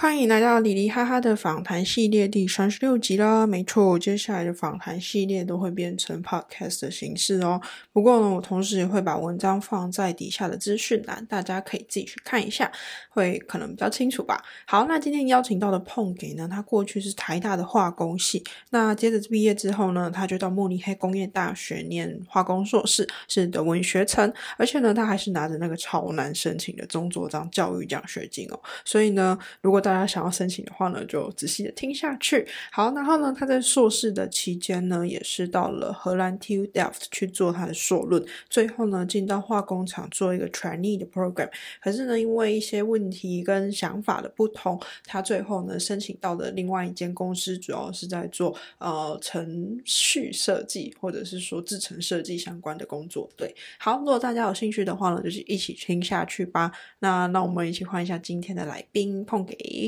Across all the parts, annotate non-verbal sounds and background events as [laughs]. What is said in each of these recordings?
欢迎来到里里哈哈的访谈系列第三十六集啦！没错，接下来的访谈系列都会变成 podcast 的形式哦。不过呢，我同时也会把文章放在底下的资讯栏，大家可以自己去看一下，会可能比较清楚吧。好，那今天邀请到的碰给呢，他过去是台大的化工系，那接着毕业之后呢，他就到慕尼黑工业大学念化工硕士，是德文学程，而且呢，他还是拿着那个超难申请的中佐章教育奖学金哦。所以呢，如果大大家想要申请的话呢，就仔细的听下去。好，然后呢，他在硕士的期间呢，也是到了荷兰 TU Delft 去做他的硕论，最后呢，进到化工厂做一个 trainee 的 program。可是呢，因为一些问题跟想法的不同，他最后呢，申请到的另外一间公司，主要是在做呃程序设计或者是说制程设计相关的工作。对，好，如果大家有兴趣的话呢，就是一起听下去吧。那那我们一起换一下今天的来宾，碰给。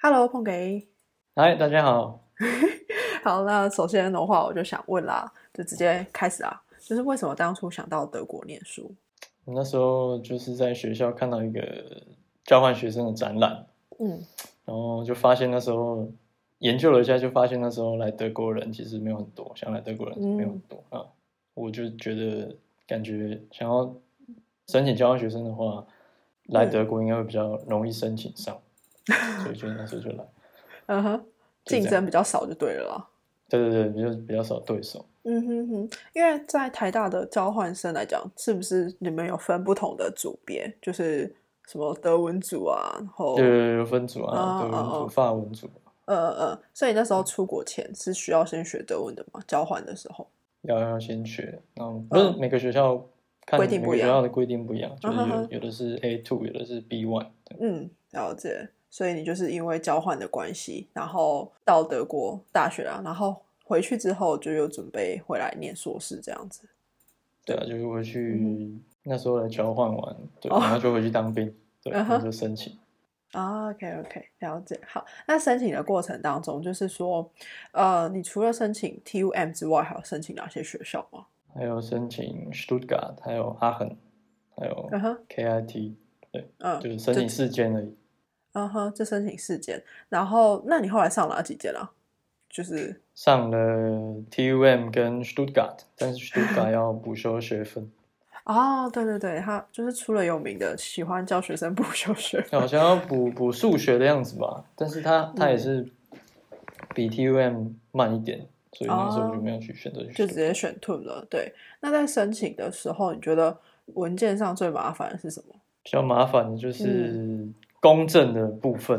Hello，碰给。嗨，大家好。[laughs] 好，那首先的话，我就想问啦，就直接开始啊，就是为什么当初想到德国念书？那时候就是在学校看到一个交换学生的展览，嗯，然后就发现那时候研究了一下，就发现那时候来德国人其实没有很多，想来德国人没有很多啊。我就觉得感觉想要申请交换学生的话，来德国应该会比较容易申请上，所以就那时候就来。[laughs] 嗯哼，竞争比较少就对了。对对对，比较比较少对手。嗯哼哼，因为在台大的交换生来讲，是不是你们有分不同的组别？就是什么德文组啊，然后对有分组啊，德文组、法文组。呃呃，所以那时候出国前是需要先学德文的嘛？交换的时候。要要先学，嗯，不是每个学校规定不一样学校的规定不一样，就是有有的是 A two，有的是 B one。嗯，了解。所以你就是因为交换的关系，然后到德国大学啊，然后回去之后就又准备回来念硕士这样子。对啊，就是回去那时候来交换完，对，然后就回去当兵，对，然后就申请。啊，OK OK，了解。好，那申请的过程当中，就是说，呃，你除了申请 TUM 之外，还有申请哪些学校吗？还有申请 Stuttgart，还有阿恒，还有 KIT，对，嗯，就是申请四间而已。嗯哼，就申请四间。然后，那你后来上哪几间了？就是上了 TUM 跟 Stuttgart，但是 Stuttgart [laughs] 要补修学分。哦，对对对，他就是出了有名的，喜欢教学生 [laughs] 补修学，好像要补补数学的样子吧。但是他他也是比 TUM 慢一点，所以那时候就没有去选择，就直接选 TUM 了。对，那在申请的时候，你觉得文件上最麻烦的是什么？比较麻烦的就是公证的部分，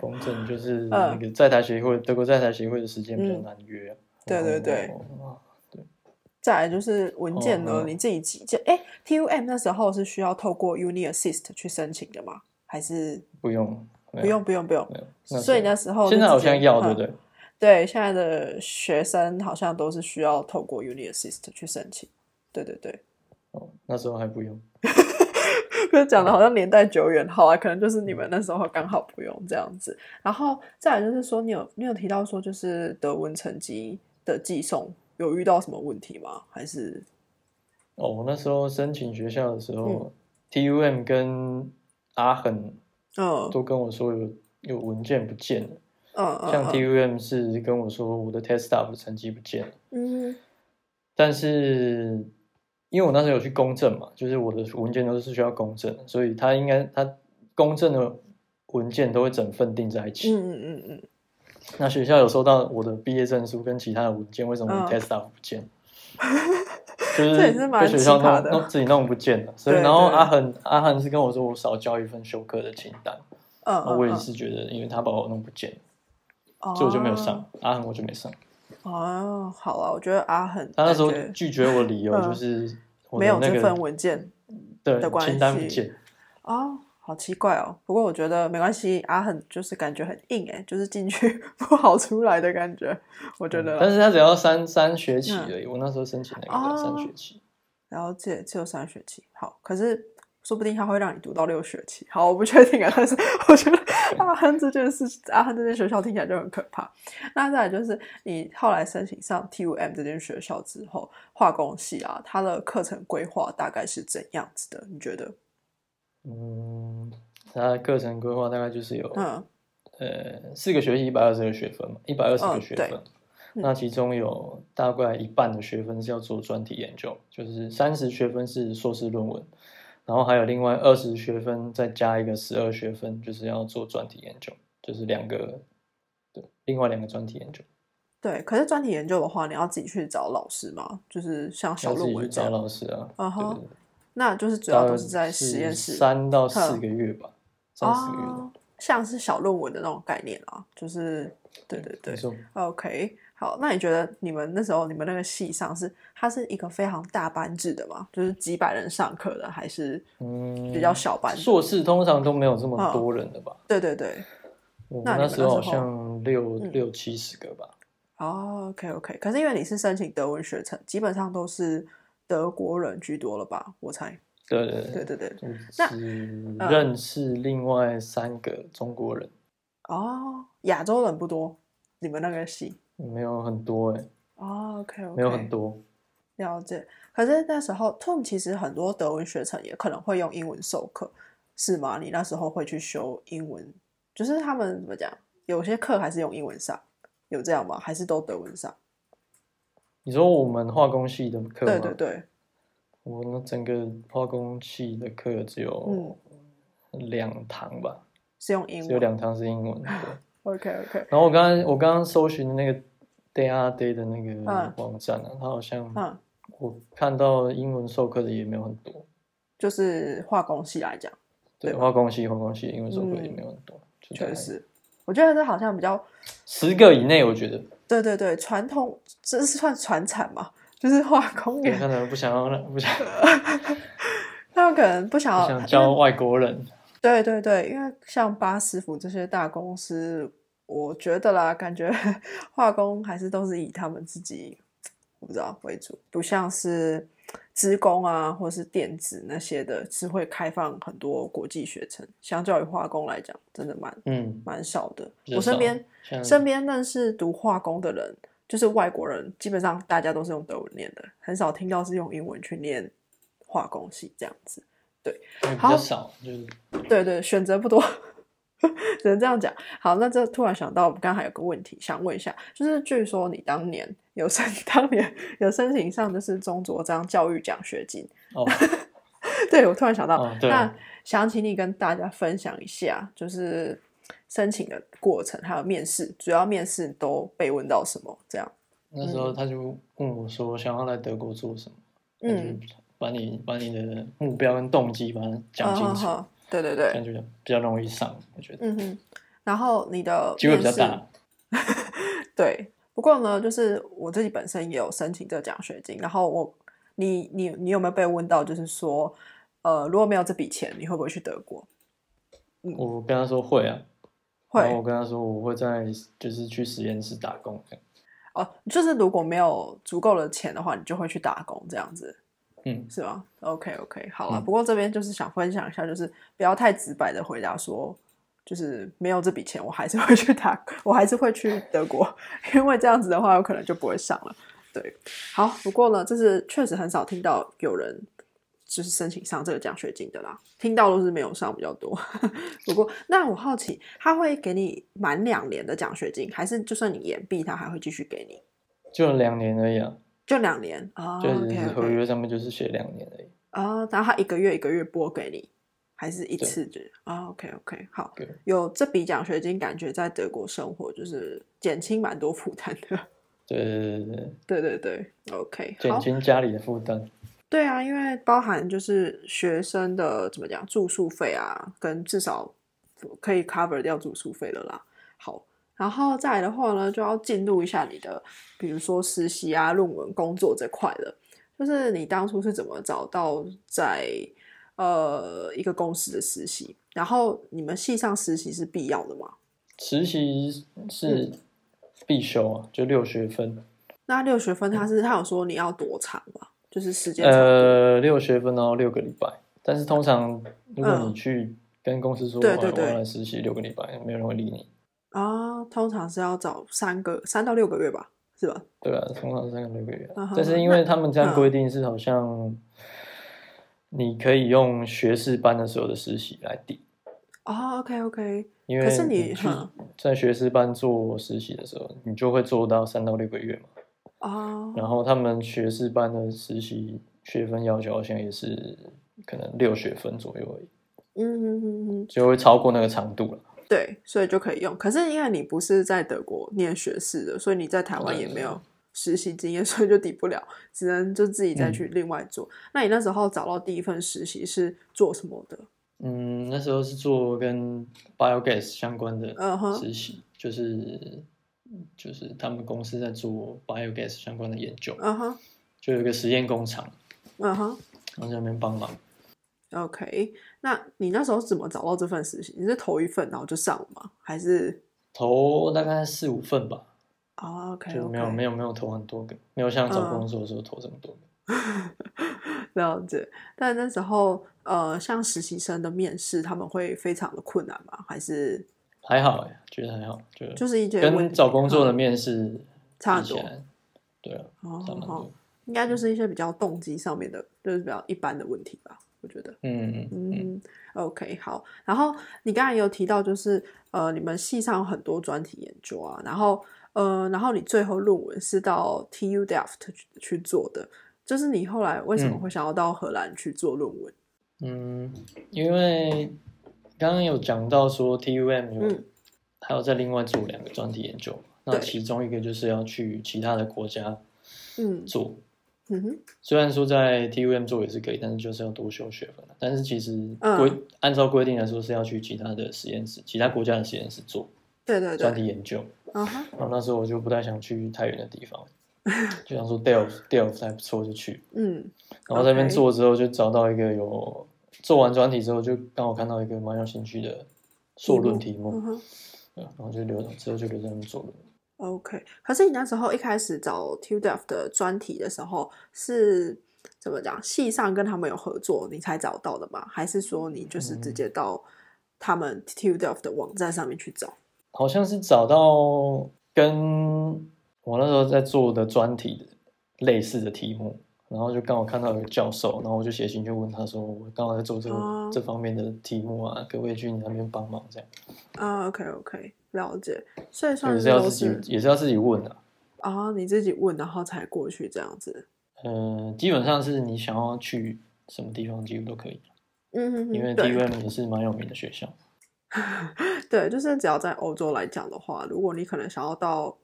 公证就是 [laughs] 那个在台协会，德国在台协会的时间比较难约。对对对。再来就是文件呢，你自己寄件。哎，TUM 那时候是需要透过 Uni Assist 去申请的吗？还是不用？不用，不用，不用。所以那时候现在好像要，对不对？对，现在的学生好像都是需要透过 Uni Assist 去申请。对对对。哦，那时候还不用。[laughs] 就讲的好像年代久远，好啊，可能就是你们那时候刚好不用这样子。然后再来就是说，你有你有提到说，就是德文成绩的寄送。有遇到什么问题吗？还是哦，我那时候申请学校的时候，TUM 跟阿恒嗯都跟我说有有文件不见了。嗯嗯，像 TUM 是跟我说我的 test 的成绩不见了。嗯，但是因为我那时候有去公证嘛，就是我的文件都是需要公证，所以他应该他公证的文件都会整份订在一起。嗯嗯嗯嗯。那学校有收到我的毕业证书跟其他的文件，为什么 test staff 不见？[laughs] 就是被学校弄弄自己弄不见了。所以，然后阿恒阿恒是跟我说，我少交一份休课的清单。嗯，我也是觉得，因为他把我弄不见，所以我就没有上。阿恒我就没上。哦，好了，我觉得阿恒他那时候拒绝我理由就是没有这份文件对清单不见。哦。好奇怪哦，不过我觉得没关系。阿很就是感觉很硬哎，就是进去 [laughs] 不好出来的感觉。我觉得，但是他只要三三学期而已。我那时候申请那个三学期，了解只有三学期。好，可是说不定他会让你读到六学期。好，我不确定啊，但是我觉得阿亨这件事，阿亨这间学校听起来就很可怕。那再来就是你后来申请上 TUM 这间学校之后，化工系啊，它的课程规划大概是怎样子的？你觉得？嗯，他的课程规划大概就是有，嗯，呃，四个学期一百二十个学分嘛，一百二十个学分。那其中有大概一半的学分是要做专题研究，就是三十学分是硕士论文，然后还有另外二十学分再加一个十二学分，就是要做专题研究，就是两个，对，另外两个专题研究。对，可是专题研究的话，你要自己去找老师吗？就是像小论文找老师啊。嗯哼，那就是主要都是在实验室，三到四个月吧，三四个月。像是小论文的那种概念啊，就是对对对，OK。好，那你觉得你们那时候你们那个系上是它是一个非常大班制的吗？就是几百人上课的，还是嗯比较小班？硕士通常都没有这么多人的吧？对对对，我那时候好像六六七十个吧。哦，OK OK，可是因为你是申请德文学程，基本上都是德国人居多了吧？我猜。对对对对对。那认识另外三个中国人。哦，亚洲人不多，你们那个系。没有很多哎，哦，OK，没有很多，了解。可是那时候，Tom 其实很多德文学程也可能会用英文授课，是吗？你那时候会去修英文，就是他们怎么讲？有些课还是用英文上，有这样吗？还是都德文上？你说我们化工系的课吗对对对，我们整个化工系的课只有两堂吧，是用英文，只有两堂是英文。OK OK。然后我刚刚我刚刚搜寻那个。Day a Day 的那个网站啊，它好像我看到英文授课的也没有很多，就是化工系来讲，对化工系化工系英文授课也没有很多，确实，我觉得这好像比较十个以内，我觉得，对对对，传统这是算传产嘛，[laughs] 就是化工业，可能不想要不想，[laughs] 他们可能不想要教外国人，[laughs] 对对对，因为像巴师傅这些大公司。我觉得啦，感觉化工还是都是以他们自己，我不知道为主，不像是资工啊，或是电子那些的，是会开放很多国际学程。相较于化工来讲，真的蛮嗯蛮少的。我身边身边认识读化工的人，就是外国人，基本上大家都是用德文念的，很少听到是用英文去念化工系这样子。对，比较少，就是对对，选择不多。[laughs] 只能这样讲。好，那这突然想到，我们刚刚还有个问题想问一下，就是据说你当年有申，[laughs] 当年有申请上就是中卓章教育奖学金。哦，[laughs] 对，我突然想到，那想请你跟大家分享一下，就是申请的过程，还有面试，主要面试都被问到什么？这样。那时候他就问我说，想要来德国做什么？嗯，把你把你的目标跟动机把它讲清楚。对对对，感觉比较容易上，我觉得。嗯哼，然后你的机会比较大。[laughs] 对，不过呢，就是我自己本身也有申请这个奖学金，然后我，你你你有没有被问到，就是说，呃，如果没有这笔钱，你会不会去德国？我跟他说会啊，会。我跟他说我会在就是去实验室打工。哦，就是如果没有足够的钱的话，你就会去打工这样子。嗯，是吧？OK OK，好了。不过这边就是想分享一下，就是不要太直白的回答说，就是没有这笔钱，我还是会去打，[laughs] 我还是会去德国，因为这样子的话，有可能就不会上了。对，好。不过呢，这是确实很少听到有人就是申请上这个奖学金的啦，听到都是没有上比较多。[laughs] 不过，那我好奇，他会给你满两年的奖学金，还是就算你延毕，他还会继续给你？就两年而已啊。就两年啊，就是合约上面就是写两年而已啊。然后他一个月一个月拨给你，还是一次就啊？OK OK，好，有这笔奖学金，感觉在德国生活就是减轻蛮多负担的。[laughs] 对对对对对对对，OK，减轻家里的负担。对啊，因为包含就是学生的怎么讲住宿费啊，跟至少可以 cover 掉住宿费了啦。好。然后再来的话呢，就要进入一下你的，比如说实习啊、论文、工作这块了。就是你当初是怎么找到在呃一个公司的实习？然后你们系上实习是必要的吗？实习是必修啊，就六学分。那六学分，他是他有说你要多长吗？就是时间呃，六学分哦，六个礼拜。但是通常如果你去跟公司说我要来实习六个礼拜，没有人会理你。啊，通常是要找三个三到六个月吧，是吧？对啊，通常三个六个月。但是因为他们这样规定是好像你可以用学士班的时候的实习来抵。哦，OK OK。因为可是你去在学士班做实习的时候，你就会做到三到六个月嘛。哦。然后他们学士班的实习学分要求好像也是可能六学分左右而已。嗯嗯嗯嗯。就会超过那个长度了。对，所以就可以用。可是因为你不是在德国念学士的，所以你在台湾也没有实习经验，[laughs] 所以就抵不了，只能就自己再去另外做。那你那时候找到第一份实习是做什么的？嗯，那时候是做跟 biogas 相关的实习，就是就是他们公司在做 biogas 相关的研究。嗯哼，就有一个实验工厂。嗯哼，然后在那边帮忙。OK，那你那时候怎么找到这份实习？你是投一份然后就上了吗？还是投大概四五份吧？哦，OK，就没有没有没有投很多个，没有像找工作的时候投这么多个。[laughs] 了解，但那时候呃，像实习生的面试，他们会非常的困难吗？还是还好哎，觉得还好，就就是一跟找工作的面试差很多，对啊，哦，应该就是一些比较动机上面的，就是比较一般的问题吧。我觉得，嗯嗯，OK，好。然后你刚才有提到，就是呃，你们系上有很多专题研究啊，然后呃，然后你最后论文是到 TU Delft 去做的，就是你后来为什么会想要到荷兰去做论文？嗯，因为刚刚有讲到说 TUM 有还有在另外做两个专题研究，那其中一个就是要去其他的国家嗯做。嗯哼，虽然说在 TUM 做也是可以，但是就是要多修学分但是其实规按照规定来说是要去其他的实验室、其他国家的实验室做，对对对，专题研究。嗯哼，然后那时候我就不太想去太远的地方，[laughs] 就想说 Delft Delft 还不错就去。嗯，然后在那边做之后就找到一个有做完专题之后就刚好看到一个蛮有兴趣的硕论题目，然后就留之后就留在那边做论文。OK，可是你那时候一开始找 t u d e f 的专题的时候是怎么讲？系上跟他们有合作，你才找到的吗？还是说你就是直接到他们 t u d e f 的网站上面去找？好像是找到跟我那时候在做的专题的类似的题目，然后就刚好看到有个教授，然后我就写信就问他说：“我刚好在做这个这方面的题目啊，可不可以去你那边帮忙？”这样啊，OK OK。了解，所以算是要自己，也是要自己问的啊。你自己问，然后才过去这样子。嗯，基本上是你想要去什么地方，几乎都可以。嗯，因为 D U M 也是蛮有名的学校。[laughs] 对，就是只要在欧洲来讲的话，如果你可能想要到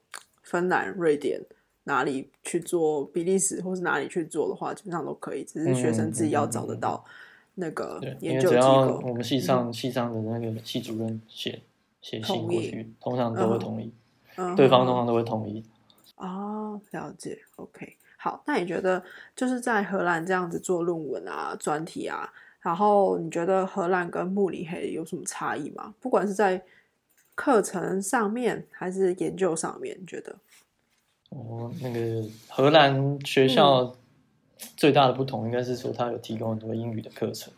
芬兰、瑞典哪里去做，比利时或是哪里去做的话，基本上都可以。只是学生自己要找得到那个研究机构。我们系上系上的那个系主任写。写信过去，通常都会同意，对方通常都会同意。哦，了解。OK，好，那你觉得就是在荷兰这样子做论文啊、专题啊，然后你觉得荷兰跟慕尼黑有什么差异吗？不管是在课程上面还是研究上面，你觉得？哦，那个荷兰学校最大的不同应该是说，它有提供很多英语的课程。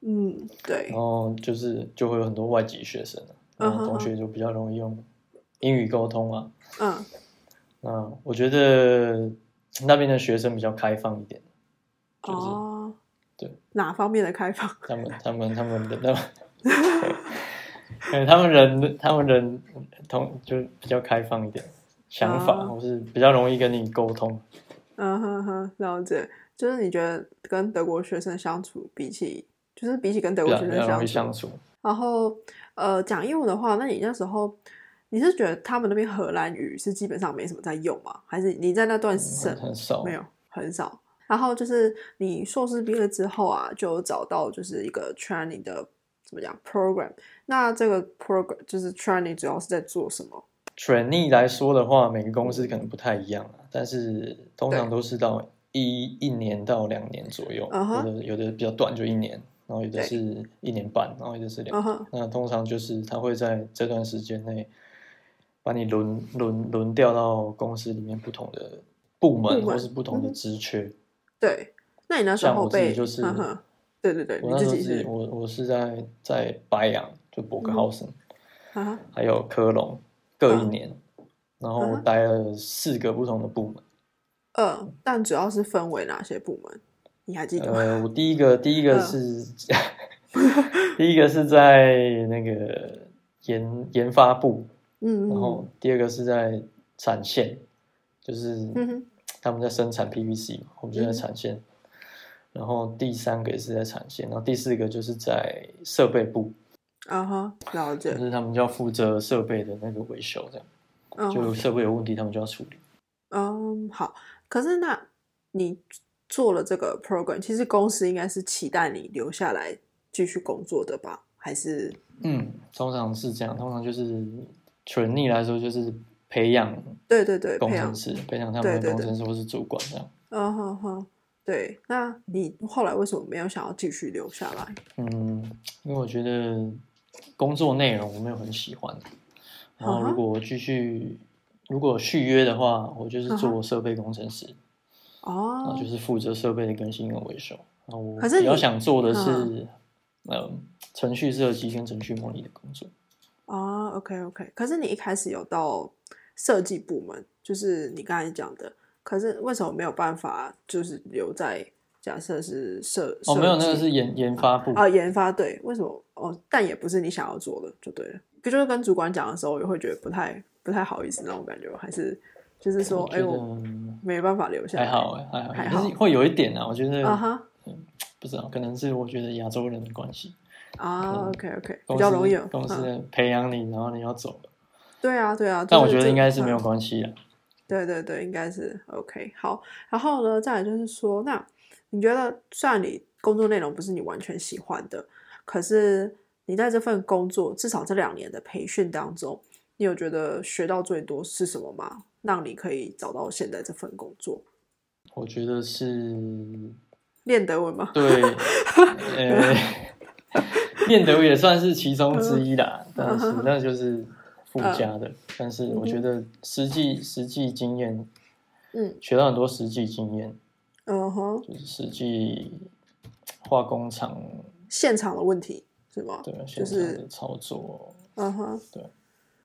嗯，对。然后就是就会有很多外籍学生然后同学就比较容易用英语沟通啊。嗯，那我觉得那边的学生比较开放一点。哦，对，哪方面的开放？他们、他们、他们的那，嗯，他们人、他们人同就比较开放一点，想法或是比较容易跟你沟通。嗯哼哼，了解。就是你觉得跟德国学生相处，比起就是比起跟德国学生相处，然后。呃，讲英文的话，那你那时候你是觉得他们那边荷兰语是基本上没什么在用吗？还是你在那段时很少没有很少？然后就是你硕士毕业之后啊，就找到就是一个 training 的怎么讲 program？那这个 program 就是 training 主要是在做什么？training 来说的话，每个公司可能不太一样啊，但是通常都是到一一年到两年左右，有的有的比较短，就一年。然后有的是一年半，然后有的是两年。那通常就是他会在这段时间内把你轮轮轮调到公司里面不同的部门或是不同的职缺。对，那你那时候被就是对对对，我自己是我我是在在白羊，就伯克豪森，还有科隆各一年，然后待了四个不同的部门。嗯，但主要是分为哪些部门？你还记得？呃，我第一个第一个是 [laughs] 第一个是在那个研研发部，嗯，然后第二个是在产线，就是他们在生产 PVC 嘛，我们就在产线。然后第三个也是在产线，然后第四个就是在设备部。啊哈，了解。就是他们就要负责设备的那个维修，这样，就设备有问题，他们就要处理。嗯，好。可是那你做了这个 program，其实公司应该是期待你留下来继续工作的吧？还是？嗯，通常是这样。通常就是纯逆来说，就是培养，对对对，工程师培养他们的工程师或是主管这样。嗯哼哼。对，那你后来为什么没有想要继续留下来？嗯，因为我觉得工作内容我没有很喜欢。然后如果继续，如果续约的话，我就是做设备工程师。哦，就是负责设备的更新跟维修。然后我比较想做的是，嗯，程序设计跟程序模拟的工作。哦，OK OK。可是你一开始有到设计部门，就是你刚才讲的。可是为什么没有办法，就是留在假设是设哦，没有那个是研研发部啊，研发对，为什么哦？但也不是你想要做的，就对了。就是跟主管讲的时候，也会觉得不太不太好意思那种感觉，还是就是说，哎，我没办法留下。还好哎，还好，还是会有一点啊，我觉得啊哈，不知道，可能是我觉得亚洲人的关系啊。OK OK，比较容易公司培养你，然后你要走了。对啊对啊，但我觉得应该是没有关系的。对对对，应该是 OK。好，然后呢，再来就是说，那你觉得，虽然你工作内容不是你完全喜欢的，可是你在这份工作至少这两年的培训当中，你有觉得学到最多是什么吗？让你可以找到现在这份工作？我觉得是练德文吗？对，[laughs] 呃，[laughs] 练德文也算是其中之一啦，但是那就是。附加的，但是我觉得实际实际经验，嗯，学到很多实际经验，嗯哼，就是实际化工厂现场的问题是吗？对，就是操作，嗯哼，对。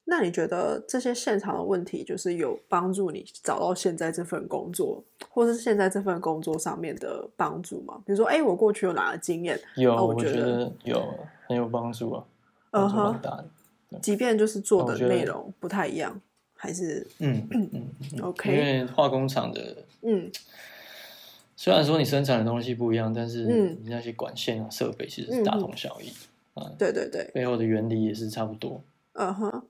那你觉得这些现场的问题，就是有帮助你找到现在这份工作，或是现在这份工作上面的帮助吗？比如说，哎，我过去有哪个经验？有，我觉得有很有帮助啊，帮助蛮大的。即便就是做的内容不太一样，还是嗯嗯嗯，[clears throat] OK。因为化工厂的嗯，虽然说你生产的东西不一样，但是你那些管线啊设备其实是大同小异啊。对对对，背后的原理也是差不多。嗯哼，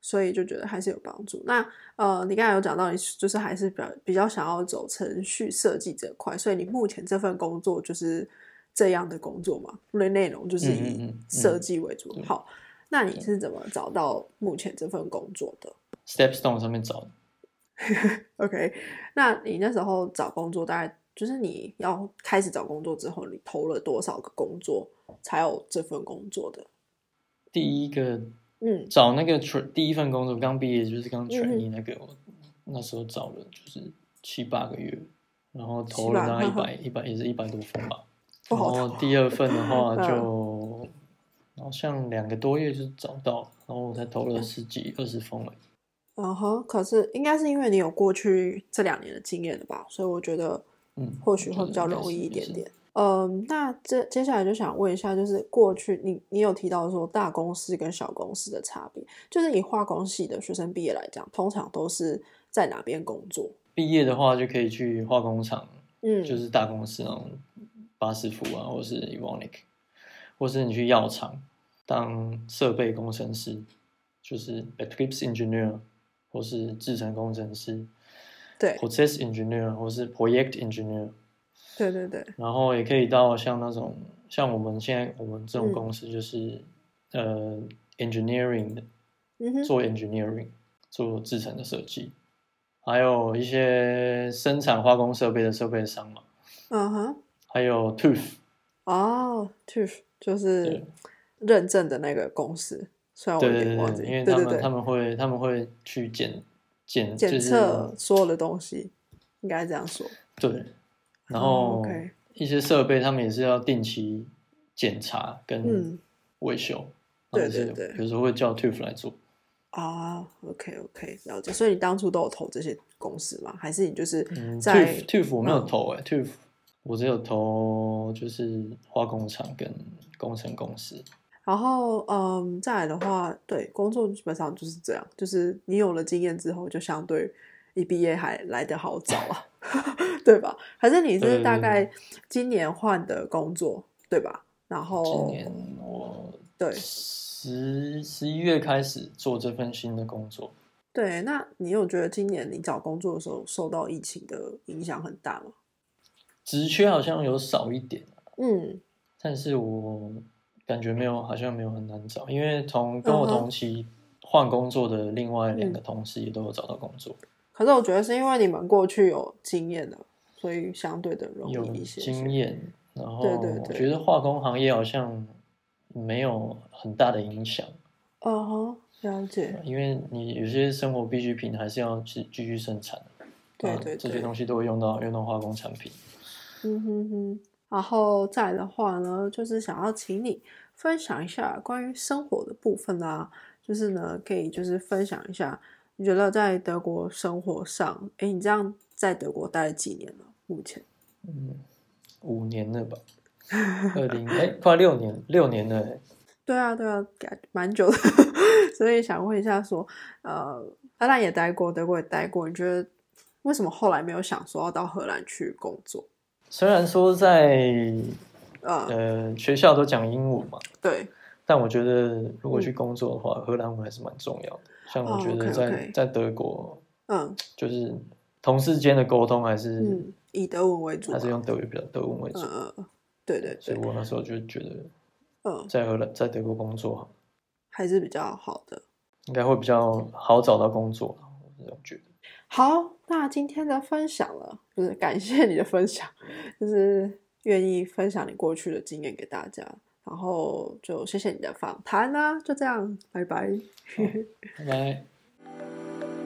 所以就觉得还是有帮助。那呃，你刚才有讲到，你就是还是比较比较想要走程序设计这块，所以你目前这份工作就是这样的工作嘛？内内容就是以设计为主。好。那你是怎么找到目前这份工作的？Stepstone 上面找的。[laughs] OK，那你那时候找工作，大概就是你要开始找工作之后，你投了多少个工作才有这份工作的？第一个，嗯，找那个第一份工作，刚毕业就是刚 training 那个，那时候找了就是七八个月，然后投了大概一百一百也是一百多份吧。然后第二份的话 [laughs] 就。好像两个多月就找到，然后我才投了十几二十封了。嗯哼，可是应该是因为你有过去这两年的经验了吧，所以我觉得，嗯，或许会比较容易一点点。嗯，那这接下来就想问一下，就是过去你你有提到说大公司跟小公司的差别，就是以化工系的学生毕业来讲，通常都是在哪边工作？毕业的话就可以去化工厂，嗯，就是大公司那种巴斯夫啊，或是 Evonik，或是你去药厂。当设备工程师，就是 Eclipse Engineer，或是制程工程师，对，Process Engineer 或是 Project Engineer，对对对。然后也可以到像那种，像我们现在我们这种公司就是呃 Engineering 的，做 Engineering 做制程的设计，还有一些生产化工设备的设备商嘛，嗯哼，还有 Tooth，哦，Tooth 就是。认证的那个公司，虽然我有点忘记，因为他们他们会他们会去检检检测所有的东西，应该这样说。对，然后一些设备他们也是要定期检查跟维修，对对对，有时候会叫 TUF 来做。啊，OK OK，了解。所以你当初都有投这些公司吗？还是你就是在 TUF 我没有投哎，TUF 我只有投就是化工厂跟工程公司。然后嗯，再来的话，对工作基本上就是这样，就是你有了经验之后，就相对一毕业还来得好早啊，[laughs] 对吧？还是你是大概今年换的工作，对吧？然后今年我对。十十一月开始做这份新的工作，对，那你有觉得今年你找工作的时候受到疫情的影响很大吗？职缺好像有少一点，嗯，但是我感觉没有，好像没有很难找，因为同跟我同期换工作的另外两个同事也都有找到工作。可是我觉得是因为你们过去有经验的，所以相对的容易一些。经验，然后我觉得化工行业好像。没有很大的影响，哦，了解。因为你有些生活必需品还是要去继续生产，对对，这些东西都会用到用到化工产品。嗯哼哼，然后再的话呢，就是想要请你分享一下关于生活的部分啊，就是呢，可以就是分享一下，你觉得在德国生活上，哎，你这样在德国待了几年了？目前，嗯，五年了吧。二零哎，快六年，六年了。对啊，对啊，蛮久的。[laughs] 所以想问一下，说，呃，荷兰也待过，德国也待过，你觉得为什么后来没有想说要到荷兰去工作？虽然说在呃学校都讲英文嘛，对，但我觉得如果去工作的话，荷兰文还是蛮重要的。像我觉得在在德国，嗯，就是同事间的沟通还是以德文为主，还是用德语比较德文为主。对对，所以我那时候就觉得，嗯，在荷兰在德国工作还是比较好的，应该会比较好找到工作，我这样觉得。好，那今天的分享了，就是感谢你的分享，就是愿意分享你过去的经验给大家，然后就谢谢你的访谈啦，就这样，拜拜，拜拜。